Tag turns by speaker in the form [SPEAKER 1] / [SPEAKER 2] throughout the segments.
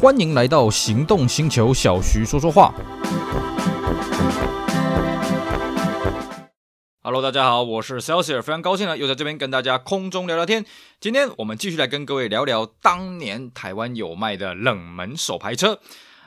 [SPEAKER 1] 欢迎来到行动星球，小徐说说话。Hello，大家好，我是 Celsius，非常高兴呢，又在这边跟大家空中聊聊天。今天我们继续来跟各位聊聊当年台湾有卖的冷门手排车。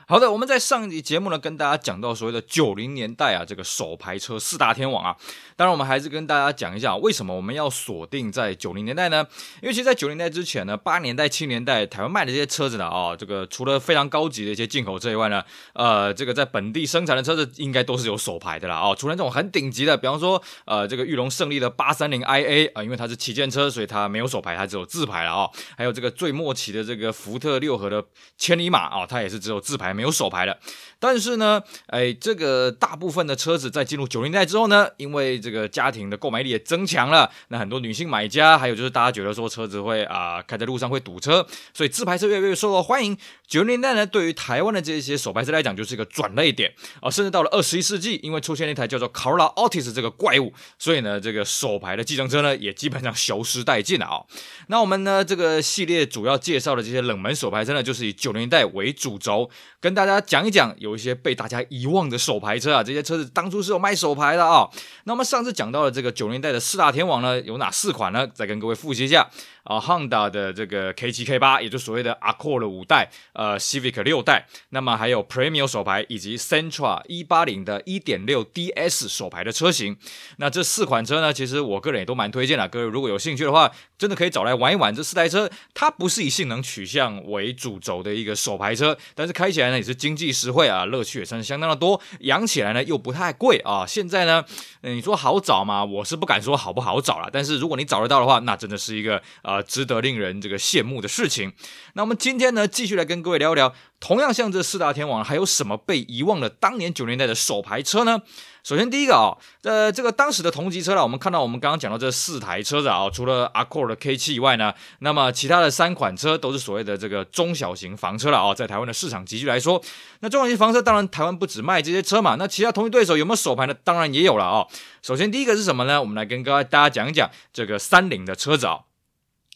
[SPEAKER 1] 好的，我们在上一集节目呢，跟大家讲到所谓的九零年代啊，这个手牌车四大天王啊。当然，我们还是跟大家讲一下，为什么我们要锁定在九零年代呢？因为其实，在九零年代之前呢，八年代、七年代台湾卖的这些车子呢，啊，这个除了非常高级的一些进口车以外呢，呃，这个在本地生产的车子应该都是有手牌的啦，啊，除了这种很顶级的，比方说，呃，这个裕隆胜利的八三零 IA 啊，因为它是旗舰车，所以它没有手牌，它只有自牌了啊。还有这个最末期的这个福特六合的千里马啊，它也是只有自牌，没有手牌的。但是呢，哎，这个大部分的车子在进入九零代之后呢，因为这个家庭的购买力也增强了，那很多女性买家，还有就是大家觉得说车子会啊、呃、开在路上会堵车，所以自排车越来越受到欢迎。九零年代呢，对于台湾的这些手排车来讲，就是一个转捩点啊、甚至到了二十一世纪，因为出现了一台叫做 Corolla Altis 这个怪物，所以呢，这个手排的计程车呢，也基本上消失殆尽了啊、哦。那我们呢，这个系列主要介绍的这些冷门手排车呢，就是以九零年代为主轴，跟大家讲一讲有。一些被大家遗忘的手牌车啊，这些车子当初是有卖手牌的啊、那么上次讲到了这个九零年代的四大天王呢，有哪四款呢？再跟各位复习一下啊，Honda 的这个 K 七 K 八，也就所谓的 Accord 五代，呃，Civic 六代，那么还有 Premio 手牌以及 Sentra 一八零的一点六 DS 手牌的车型。那这四款车呢，其实我个人也都蛮推荐的。各位如果有兴趣的话，真的可以找来玩一玩。这四台车它不是以性能取向为主轴的一个手牌车，但是开起来那也是经济实惠啊。乐趣也算是相当的多，养起来呢又不太贵啊。现在呢，你说好找吗？我是不敢说好不好找了。但是如果你找得到的话，那真的是一个呃值得令人这个羡慕的事情。那我们今天呢，继续来跟各位聊一聊，同样像这四大天王，还有什么被遗忘的当年九年代的手牌车呢？首先，第一个啊，呃，这个当时的同级车了，我们看到我们刚刚讲到这四台车子啊，除了 Accord 的 K7 以外呢，那么其他的三款车都是所谓的这个中小型房车了啊，在台湾的市场集聚来说，那中小型房车当然台湾不只卖这些车嘛，那其他同级对手有没有手排的？当然也有了啊。首先，第一个是什么呢？我们来跟各位大家讲一讲这个三菱的车子啊。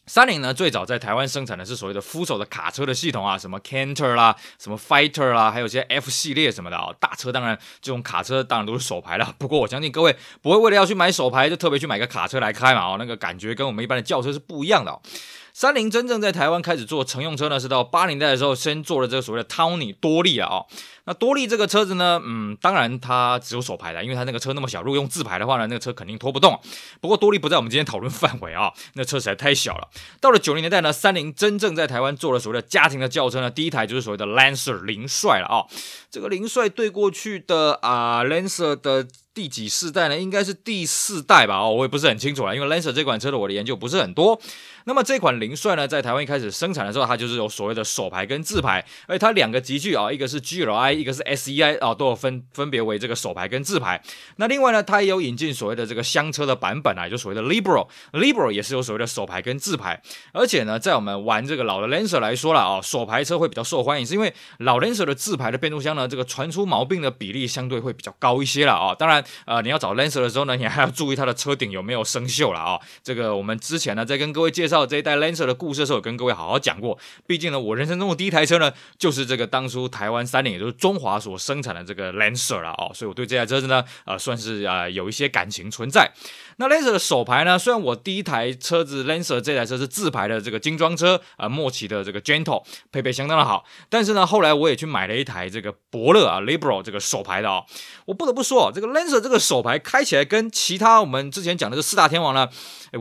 [SPEAKER 1] 三菱呢，最早在台湾生产的是所谓的扶手的卡车的系统啊，什么 Canter 啦，什么 Fighter 啦，还有些 F 系列什么的啊。大车当然这种卡车当然都是手排了，不过我相信各位不会为了要去买手排就特别去买个卡车来开嘛，哦，那个感觉跟我们一般的轿车是不一样的哦。三菱真正在台湾开始做乘用车呢，是到八零代的时候，先做了这个所谓的 Tony 多利啊。那多利这个车子呢，嗯，当然它只有手排的，因为它那个车那么小，如果用自排的话呢，那个车肯定拖不动。不过多利不在我们今天讨论范围啊，那车实在太小了。到了九零年代呢，三菱真正在台湾做了所谓的家庭的轿车呢，第一台就是所谓的 Lancer 凌帅了啊。这个凌帅对过去的啊 Lancer 的。第几世代呢？应该是第四代吧。哦，我也不是很清楚了，因为 Lancer 这款车的我的研究不是很多。那么这款凌帅呢，在台湾一开始生产的时候，它就是有所谓的手排跟自排，而且它两个级距啊，一个是 GLI，一个是 SEI 啊，都有分分别为这个手排跟自排。那另外呢，它也有引进所谓的这个厢车的版本啊，就所谓的 Libro，Libro 也是有所谓的手排跟自排。而且呢，在我们玩这个老的 Lancer 来说了啊，手排车会比较受欢迎，是因为老 Lancer 的自排的变速箱呢，这个传出毛病的比例相对会比较高一些了啊。当然。呃，你要找 Lancer 的时候呢，你还要注意它的车顶有没有生锈了啊、这个我们之前呢，在跟各位介绍这一代 Lancer 的故事的时候，有跟各位好好讲过。毕竟呢，我人生中的第一台车呢，就是这个当初台湾三菱，也就是中华所生产的这个 Lancer 了哦。所以我对这台车子呢，呃，算是啊、呃、有一些感情存在。那 Lancer 的手排呢，虽然我第一台车子 Lancer 这台车是自排的这个精装车啊、呃，末期的这个 Gentle 配备相当的好，但是呢，后来我也去买了一台这个伯乐啊 Libro 这个手牌的哦。我不得不说，这个 Lancer 这个手牌开起来跟其他我们之前讲的这四大天王呢，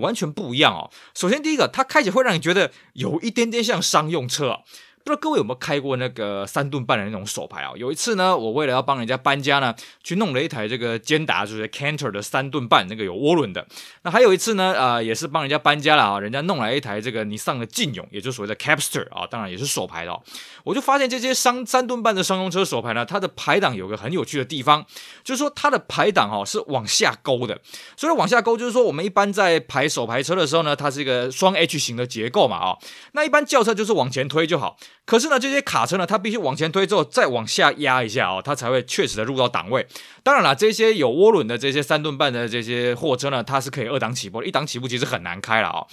[SPEAKER 1] 完全不一样哦。首先第一个，它开起来会让你觉得有一点点像商用车。不知道各位有没有开过那个三吨半的那种手牌啊？有一次呢，我为了要帮人家搬家呢，去弄了一台这个坚达，就是 Canter 的三吨半，那个有涡轮的。那还有一次呢，呃，也是帮人家搬家了啊，人家弄来一台这个尼桑的劲勇，也就是所谓的 Capster 啊，当然也是手牌的哦。我就发现这些商三吨半的商用车手牌呢，它的排档有个很有趣的地方，就是说它的排档哦是往下勾的。所以往下勾就是说，我们一般在排手排车的时候呢，它是一个双 H 型的结构嘛啊。那一般轿车就是往前推就好。可是呢，这些卡车呢，它必须往前推之后再往下压一下哦，它才会确实的入到档位。当然了，这些有涡轮的这些三吨半的这些货车呢，它是可以二档起步，一档起步其实很难开了啊、哦。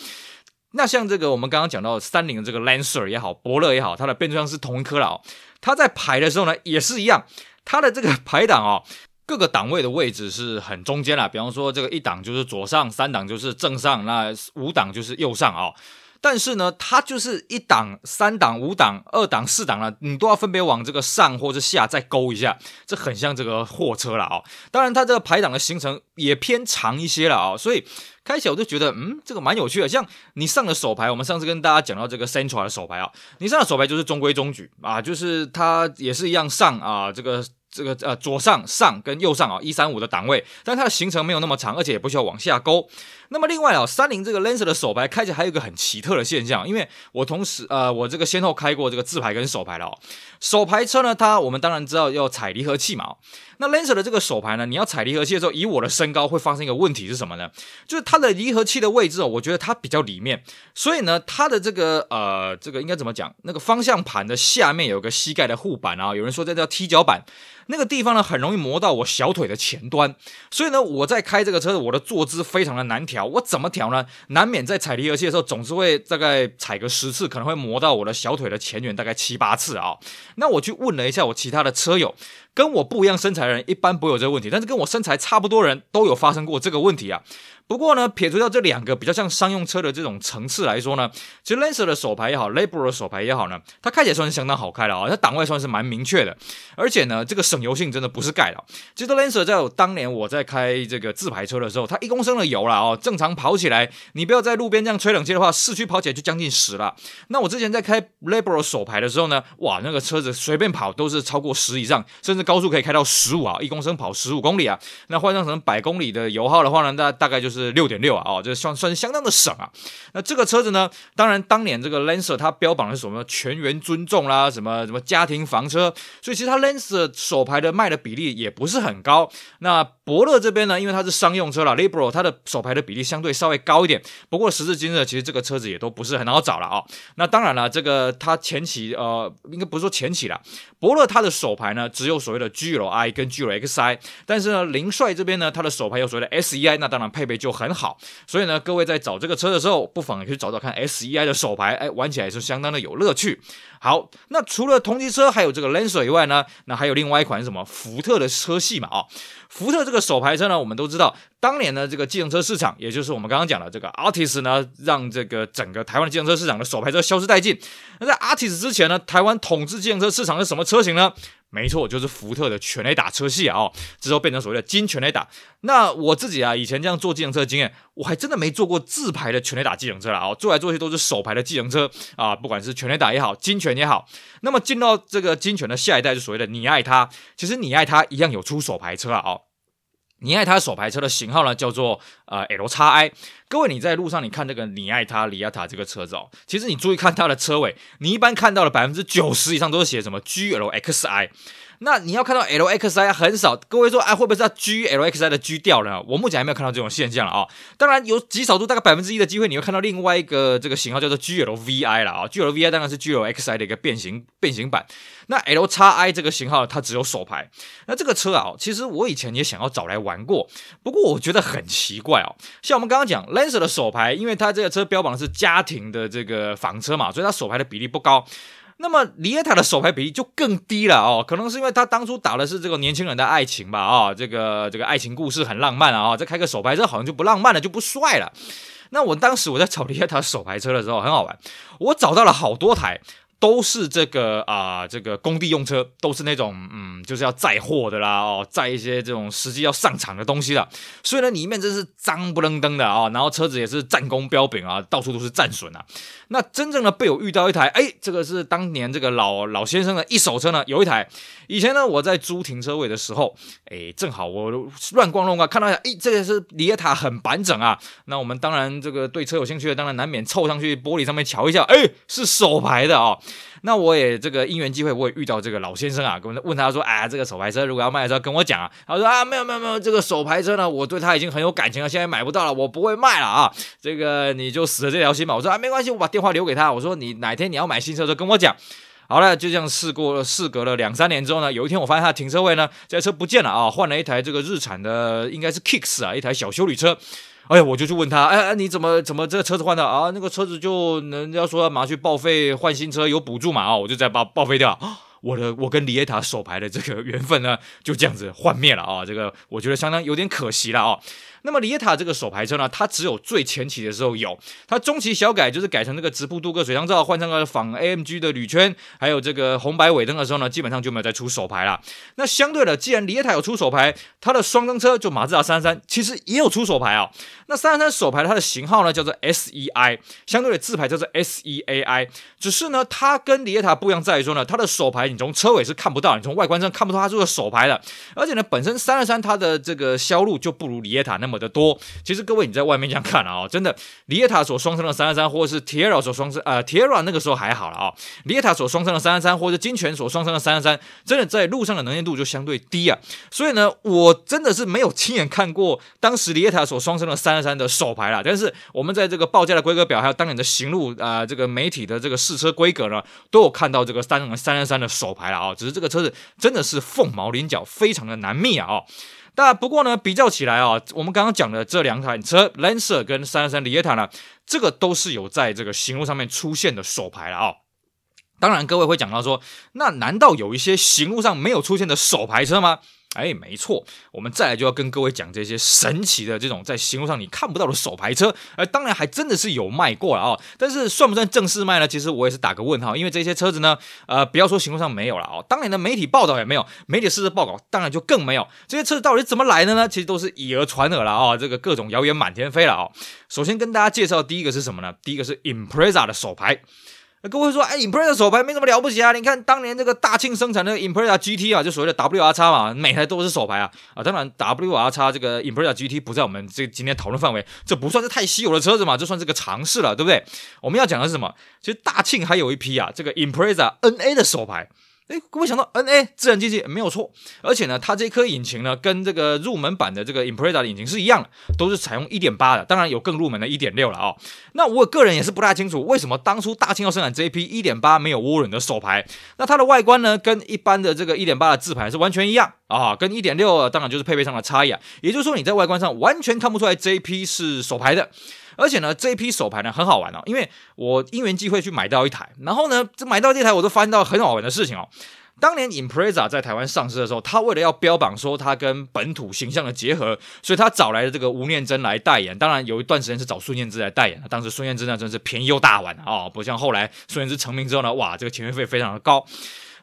[SPEAKER 1] 那像这个我们刚刚讲到三菱的这个 Lancer 也好，伯乐也好，它的变速箱是同一颗了哦。它在排的时候呢，也是一样，它的这个排档哦，各个档位的位置是很中间啦。比方说这个一档就是左上，三档就是正上，那五档就是右上哦。但是呢，它就是一档、三档、五档、二档、四档了，你都要分别往这个上或者下再勾一下，这很像这个货车了啊、哦。当然，它这个排档的行程也偏长一些了啊、哦，所以开起来我就觉得，嗯，这个蛮有趣的。像你上的手排，我们上次跟大家讲到这个 Central 的手排啊，你上的手排就是中规中矩啊，就是它也是一样上啊，这个。这个呃左上上跟右上啊一三五的档位，但它的行程没有那么长，而且也不需要往下勾。那么另外啊，三菱这个 Lancer 的手排开起来还有一个很奇特的现象，因为我同时呃我这个先后开过这个自排跟手排了哦。手排车呢，它我们当然知道要踩离合器嘛。那 Lancer 的这个手排呢，你要踩离合器的时候，以我的身高会发生一个问题是什么呢？就是它的离合器的位置哦，我觉得它比较里面，所以呢，它的这个呃这个应该怎么讲？那个方向盘的下面有个膝盖的护板啊，有人说这叫踢脚板。那个地方呢，很容易磨到我小腿的前端，所以呢，我在开这个车，我的坐姿非常的难调。我怎么调呢？难免在踩离合器的时候，总是会大概踩个十次，可能会磨到我的小腿的前缘，大概七八次啊。那我去问了一下我其他的车友，跟我不一样身材的人一般不会有这个问题，但是跟我身材差不多人都有发生过这个问题啊。不过呢，撇除掉这两个比较像商用车的这种层次来说呢，其实 Lancer 的手排也好，Labro 的手排也好呢，它开起来算是相当好开的啊、它档位算是蛮明确的，而且呢，这个省油性真的不是盖的。其实 Lancer 在我当年我在开这个自排车的时候，它一公升的油了哦，正常跑起来，你不要在路边这样吹冷气的话，市区跑起来就将近十了。那我之前在开 Labro 手牌的时候呢，哇，那个车子随便跑都是超过十以上，甚至高速可以开到十五啊，一公升跑十五公里啊。那换算成百公里的油耗的话呢，大大概就是。是六点六啊，哦，这算算是相当的省啊。那这个车子呢，当然当年这个 Lancer 它标榜的是什么全员尊重啦，什么什么家庭房车，所以其实它 Lancer 手排的卖的比例也不是很高。那伯乐这边呢，因为它是商用车啦，Libro 它的手排的比例相对稍微高一点。不过时至今日，其实这个车子也都不是很好找了啊、那当然了，这个它前期呃，应该不是说前期啦，伯乐它的手排呢只有所谓的 GLI 跟 GLXI，但是呢，林帅这边呢，它的手排有所谓的 SEI，那当然配备就很好，所以呢，各位在找这个车的时候，不妨去找找看 SEI 的手牌，哎，玩起来也是相当的有乐趣。好，那除了同级车还有这个 Lancer 以外呢，那还有另外一款是什么？福特的车系嘛，啊、哦，福特这个手牌车呢，我们都知道，当年呢这个计程车市场，也就是我们刚刚讲的这个 Artis 呢，让这个整个台湾的计程车市场的手牌车消失殆尽。那在 Artis 之前呢，台湾统治计程车市场是什么车型呢？没错，就是福特的全雷打车系啊，哦，之后变成所谓的金全雷打。那我自己啊，以前这样做计程车经验，我还真的没做过自排的全雷打计程车了啊，哦，坐来做去都是手排的计程车啊，不管是全雷打也好，金全也好。那么进到这个金全的下一代，就所谓的你爱它，其实你爱它一样有出手牌车啊，哦。你爱它手排车的型号呢，叫做呃 LXi。各位，你在路上你看这个你爱他里亚塔这个车子哦，其实你注意看它的车尾，你一般看到的百分之九十以上都是写什么 GLXi。那你要看到 LXi 很少，各位说哎，会不会是它 GLXi 的 G 掉了？我目前还没有看到这种现象了啊、当然有极少数大概百分之一的机会，你会看到另外一个这个型号叫做 GLVI 了啊、GLVI 当然是 GLXi 的一个变形变形版。那 LXi 这个型号它只有手排。那这个车啊，其实我以前也想要找来玩过，不过我觉得很奇怪哦。像我们刚刚讲 Lancer 的手排，因为它这个车标榜的是家庭的这个房车嘛，所以它手排的比例不高。那么里耶塔的手牌比例就更低了哦，可能是因为他当初打的是这个年轻人的爱情吧啊、哦，这个这个爱情故事很浪漫啊、哦，再开个手牌车好像就不浪漫了，就不帅了。那我当时我在找里耶塔手牌车的时候很好玩，我找到了好多台。都是这个啊、这个工地用车，都是那种嗯，就是要载货的啦，哦，载一些这种实际要上场的东西的。所以呢，里面真是脏不楞登的啊、然后车子也是战功彪炳啊，到处都是战损啊。那真正的被我遇到一台，哎，这个是当年这个老老先生的一手车呢，有一台。以前呢，我在租停车位的时候，哎，正好我乱逛乱逛，看到一下，哎，这个是里耶塔，很板整啊。那我们当然这个对车有兴趣的，当然难免凑上去玻璃上面瞧一下，哎，是手牌的啊、那我也这个因缘机会，我也遇到这个老先生啊，跟问他说，哎，这个手牌车如果要卖的时候，跟我讲啊。他说啊，没有没有没有，这个手牌车呢，我对他已经很有感情了，现在买不到了，我不会卖了啊。这个你就死了这条心吧。我说啊，没关系，我把电话留给他。我说你哪天你要买新车的时候跟我讲。好了，就这样试过了，事隔了两三年之后呢，有一天我发现他停车位呢，这台车不见了啊，换了一台这个日产的，应该是 Kicks 啊，一台小修理车。哎呀，我就去问他，哎哎，你怎么怎么这个车子换的啊？那个车子就人家说要马上去报废换新车，有补助嘛？啊，我就再把报废掉。我的我跟李耶塔手排的这个缘分呢，就这样子幻灭了啊！这个我觉得相当有点可惜了啊。那么李耶塔这个手排车呢，它只有最前期的时候有，它中期小改就是改成那个直瀑镀铬水箱罩，换上了仿 AMG 的铝圈，还有这个红白尾灯的时候呢，基本上就没有再出手排了。那相对的，既然李耶塔有出手排，它的双灯车就马自达三三其实也有出手排啊。那三三手排它的型号呢叫做 SEI，相对的自排叫做 SEAI，只是呢它跟李耶塔不一样在于说呢，它的手排你从车尾是看不到，你从外观上看不到它是个手牌的，而且呢本身三二三它的这个销路就不如李耶塔那么。的多，其实各位你在外面这样看啊、哦，真的，李耶塔所双生的三二三，或者是 Tiara 所双生，呃，Tiara 那个时候还好了啊、哦，李耶塔所双生的三二三，或者金泉所双生的三二三，真的在路上的能见度就相对低啊，所以呢，我真的是没有亲眼看过当时李耶塔所双生的三二三的手牌啦，但是我们在这个报价的规格表，还有当年的行路啊、呃，这个媒体的这个试车规格呢，都有看到这个三三三三的手牌了啊、只是这个车子真的是凤毛麟角，非常的难觅啊、哦。但不过呢，比较起来啊，我们刚刚讲的这两款车，Lancer 跟三三 Lieta 呢，这个都是有在这个行路上面出现的手牌了啊。当然，各位会讲到说，那难道有一些行路上没有出现的手牌车吗？哎，没错，我们再来就要跟各位讲这些神奇的这种在行路上你看不到的手牌车，呃，当然还真的是有卖过了啊、但是算不算正式卖呢？其实我也是打个问号，因为这些车子呢，呃，不要说行路上没有了啊、哦，当年的媒体报道也没有，媒体试车报告当然就更没有，这些车子到底怎么来的呢？其实都是以讹传讹了啊、哦，这个各种谣言满天飞了啊、首先跟大家介绍第一个是什么呢？第一个是 Impreza 的手牌。那各位说，哎，Impreza 手牌没什么了不起啊！你看当年这个大庆生产的 Impreza GT 啊，就所谓的 WRX 嘛，每台都是手牌啊啊！当然 WRX 这个 Impreza GT 不在我们这今天讨论范围，这不算是太稀有的车子嘛，这算是个尝试了，对不对？我们要讲的是什么？其实大庆还有一批啊，这个 Impreza NA 的手牌。哎，各位想到 NA 自然进气没有错，而且呢，它这颗引擎呢，跟这个入门版的这个 Impreza 的引擎是一样的，都是采用1.8的，当然有更入门的1.6了啊、哦。那我个人也是不太清楚，为什么当初大庆要生产这一批1.8没有涡轮的手排？那它的外观呢，跟一般的这个1.8的自排是完全一样啊，跟1.6当然就是配备上的差异啊。也就是说，你在外观上完全看不出来这一批是手排的。而且呢，这一批手牌呢很好玩哦，因为我因缘际会去买到一台，然后呢，这买到这台我都发现到很好玩的事情哦。当年 Impreza 在台湾上市的时候，他为了要标榜说它跟本土形象的结合，所以他找来了这个吴念真来代言。当然有一段时间是找孙燕姿来代言，当时孙燕姿呢真是便宜又大碗啊、哦，不像后来孙燕姿成名之后呢，哇，这个签约费非常的高。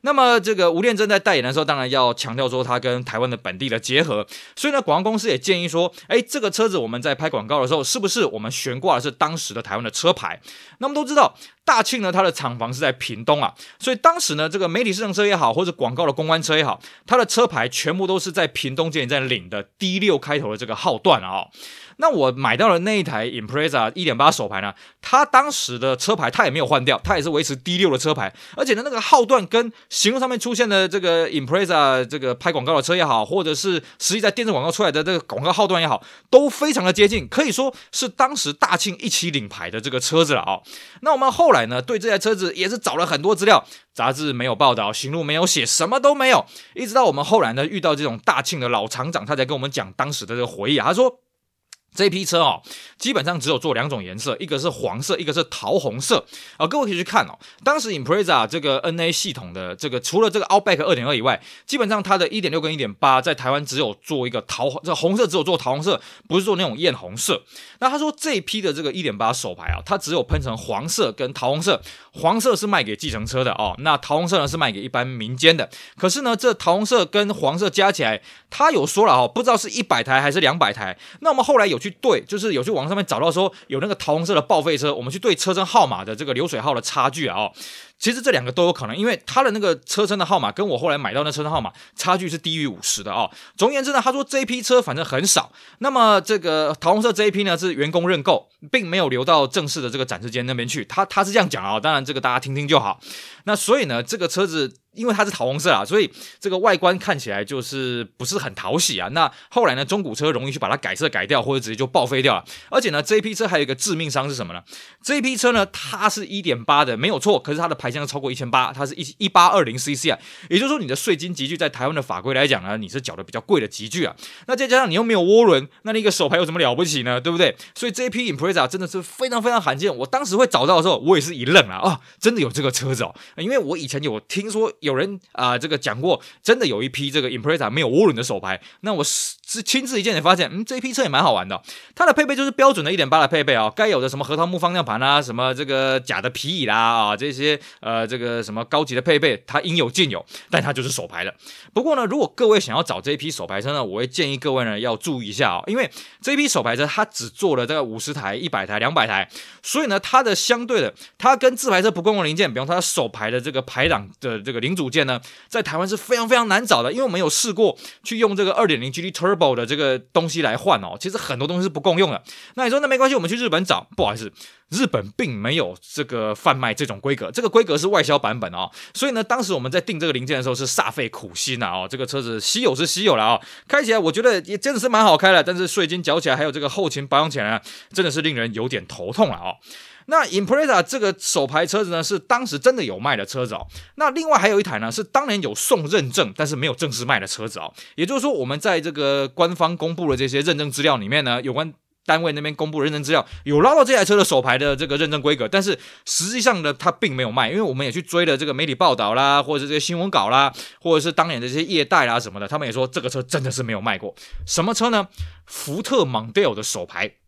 [SPEAKER 1] 那么这个吴念真在代言的时候，当然要强调说他跟台湾的本地的结合，所以呢，广告公司也建议说，哎，这个车子我们在拍广告的时候，是不是我们悬挂的是当时的台湾的车牌？那么都知道大庆呢，它的厂房是在屏东啊，所以当时呢，这个媒体试乘车也好，或者广告的公关车也好，它的车牌全部都是在屏东监理站领的 D 六开头的这个号段啊、那我买到了那一台 Impreza 1.8手牌呢，它当时的车牌它也没有换掉，它也是维持 D6 的车牌，而且呢，那个号段跟行路上面出现的这个 Impreza 这个拍广告的车也好，或者是实际在电视广告出来的这个广告号段也好，都非常的接近，可以说是当时大庆一起领牌的这个车子了啊、那我们后后来呢，对这台车子也是找了很多资料，杂志没有报道，行路没有写，什么都没有，一直到我们后来呢遇到这种大庆的老厂长，他才跟我们讲当时的这个回忆啊，他说。这批车哦，基本上只有做两种颜色，一个是黄色，一个是桃红色啊。各位可以去看哦，当时 Impreza 这个 NA 系统的这个，除了这个 Outback 2.2以外，基本上它的一点六跟一点八在台湾只有做一个桃，这红色只有做桃红色，不是做那种艳红色。那他说这一批的这个一点八手牌啊，它只有喷成黄色跟桃红色，黄色是卖给计程车的哦，那桃红色呢是卖给一般民间的。可是呢，这桃红色跟黄色加起来，他有说了哦，不知道是一百台还是两百台。那我们后来有。去对，就是有去网上面找到说有那个桃红色的报废车，我们去对车身号码的这个流水号的差距啊、哦。其实这两个都有可能，因为他的那个车身的号码跟我后来买到那车身号码差距是低于五十的哦。总而言之呢，他说这一批车反正很少。那么这个桃红色这一批呢是员工认购，并没有留到正式的这个展示间那边去。他他是这样讲啊、当然这个大家听听就好。那所以呢，这个车子因为它是桃红色啊，所以这个外观看起来就是不是很讨喜啊。那后来呢，中古车容易去把它改色改掉，或者直接就报废掉了。而且呢，这一批车还有一个致命伤是什么呢？这一批车呢，它是一点八的没有错，可是它的排排量超过一千八，它是一一八二零 CC 啊，也就是说你的税金集聚在台湾的法规来讲呢，你是缴的比较贵的集聚啊。那再加上你又没有涡轮，那那个手牌有什么了不起呢？对不对？所以这一批 Impreza 真的是非常非常罕见。我当时会找到的时候，我也是一愣啊，啊，真的有这个车子哦，因为我以前有听说有人啊、这个讲过，真的有一批这个 Impreza 没有涡轮的手牌，那我是是亲自一见才发现，嗯，这一批车也蛮好玩的。它的配备就是标准的一点八的配备啊、该有的什么核桃木方向盘啊，什么这个假的皮椅啦啊，这些呃这个什么高级的配备，它应有尽有。但它就是手排了。不过呢，如果各位想要找这一批手排车呢，我会建议各位呢要注意一下哦，因为这一批手排车它只做了大概五十台、一百台、两百台，所以呢，它的相对的，它跟自排车不共用零件，比方说它手排的这个排档的这个零组件呢，在台湾是非常非常难找的，因为我们有试过去用这个二点零 GT Turbo 的这个东西来换哦，其实很多东西是不共用的。那你说那没关系，我们去日本找，不好意思。日本并没有这个贩卖这种规格，这个规格是外销版本哦，所以呢，当时我们在订这个零件的时候是煞费苦心呐哦，这个车子稀有是稀有了哦，开起来我觉得也真的是蛮好开的，但是税金缴起来还有这个后勤保养起来，真的是令人有点头痛了哦。那 Impreza 这个手排车子呢，是当时真的有卖的车子哦。那另外还有一台呢，是当年有送认证，但是没有正式卖的车子哦。也就是说，我们在这个官方公布的这些认证资料里面呢，有关。单位那边公布认证资料，有捞到这台车的手牌的这个认证规格，但是实际上呢，它并没有卖，因为我们也去追了这个媒体报道啦，或者是这些新闻稿啦，或者是当年的这些业代啦什么的，他们也说这个车真的是没有卖过。什么车呢？福特蒙迪欧的手牌。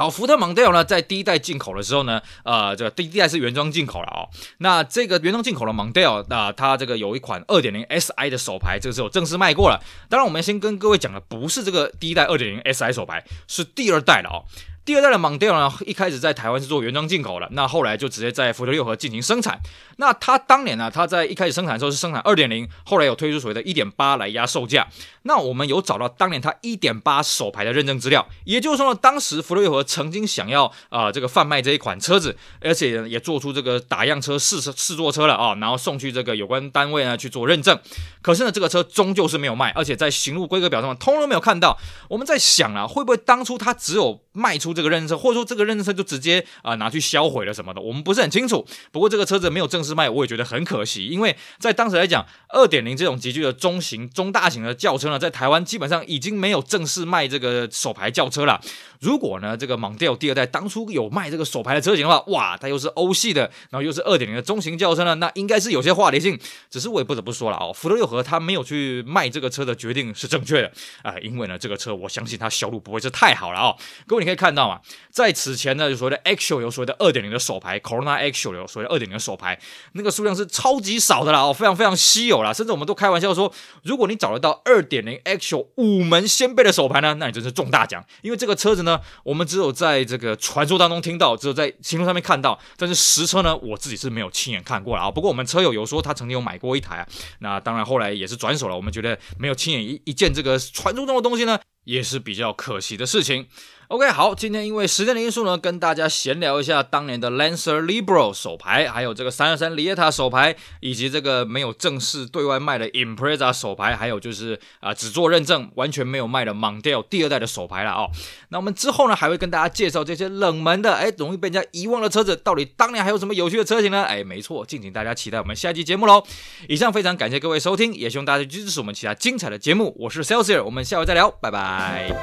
[SPEAKER 1] 好，福特蒙迪欧呢，在第一代进口的时候呢，呃，这个第一代是原装进口了哦。那这个原装进口的蒙迪欧，那它这个有一款二点零 SI 的手牌，这个是有正式卖过了。当然，我们先跟各位讲的不是这个第一代二点零 SI 手牌，是第二代了哦。第二代的蒙迪欧呢，一开始在台湾是做原装进口的，那后来就直接在福特六和进行生产。那它当年呢，它在一开始生产的时候是生产二点零，后来有推出所谓的一点八来压售价。那我们有找到当年它一点八手牌的认证资料，也就是说呢，当时福特六和曾经想要啊、这个贩卖这一款车子，而且也做出这个打样车试试坐车了啊、然后送去这个有关单位呢去做认证。可是呢，这个车终究是没有卖，而且在行路规格表上通通没有看到。我们在想啊，会不会当初它只有卖出这个认证车，或者说这个认证车就直接啊、拿去销毁了什么的？我们不是很清楚。不过这个车子没有正式卖，我也觉得很可惜，因为在当时来讲，二点零这种级距的中型、中大型的轿车呢，在台湾基本上已经没有正式卖这个手牌轿车了。如果呢，这个蒙迪欧第二代当初有卖这个手牌的车型的话，哇，它又是欧系的，然后又是二点零的中型轿车呢，那应该是有些话题性。只是我也不得不说了哦，福特六和他没有去卖这个车的决定是正确的啊、因为呢，这个车我相信它销路不会是太好了哦。各位你可以看到嘛，在此前呢，就所谓的 Axial 有所谓的二点零的手牌，Corona Axial 有所谓的二点零的手牌，那个数量是超级少的啦哦，非常非常稀有啦，甚至我们都开玩笑说，如果你找得到二点零 Axial 五门掀背的手牌呢，那你真是中大奖，因为这个车子呢。我们只有在这个传说当中听到，只有在新闻上面看到，但是实车呢，我自己是没有亲眼看过了啊。不过我们车友有说他曾经有买过一台啊，那当然后来也是转手了。我们觉得没有亲眼一一见这个传说中的东西呢，也是比较可惜的事情。OK，好，今天因为时间的因素呢，跟大家闲聊一下当年的 Lancer Libro 手牌，还有这个三二三 Lieta 手牌，以及这个没有正式对外卖的 Impreza 手牌，还有就是啊、只做认证完全没有卖的 Mondeo 第二代的手牌了哦。那我们之后呢，还会跟大家介绍这些冷门的，哎，容易被人家遗忘的车子，到底当年还有什么有趣的车型呢？哎，没错，敬请大家期待我们下期节目喽。以上非常感谢各位收听，也希望大家支持我们其他精彩的节目。我是 Celsius，我们下回再聊，拜拜。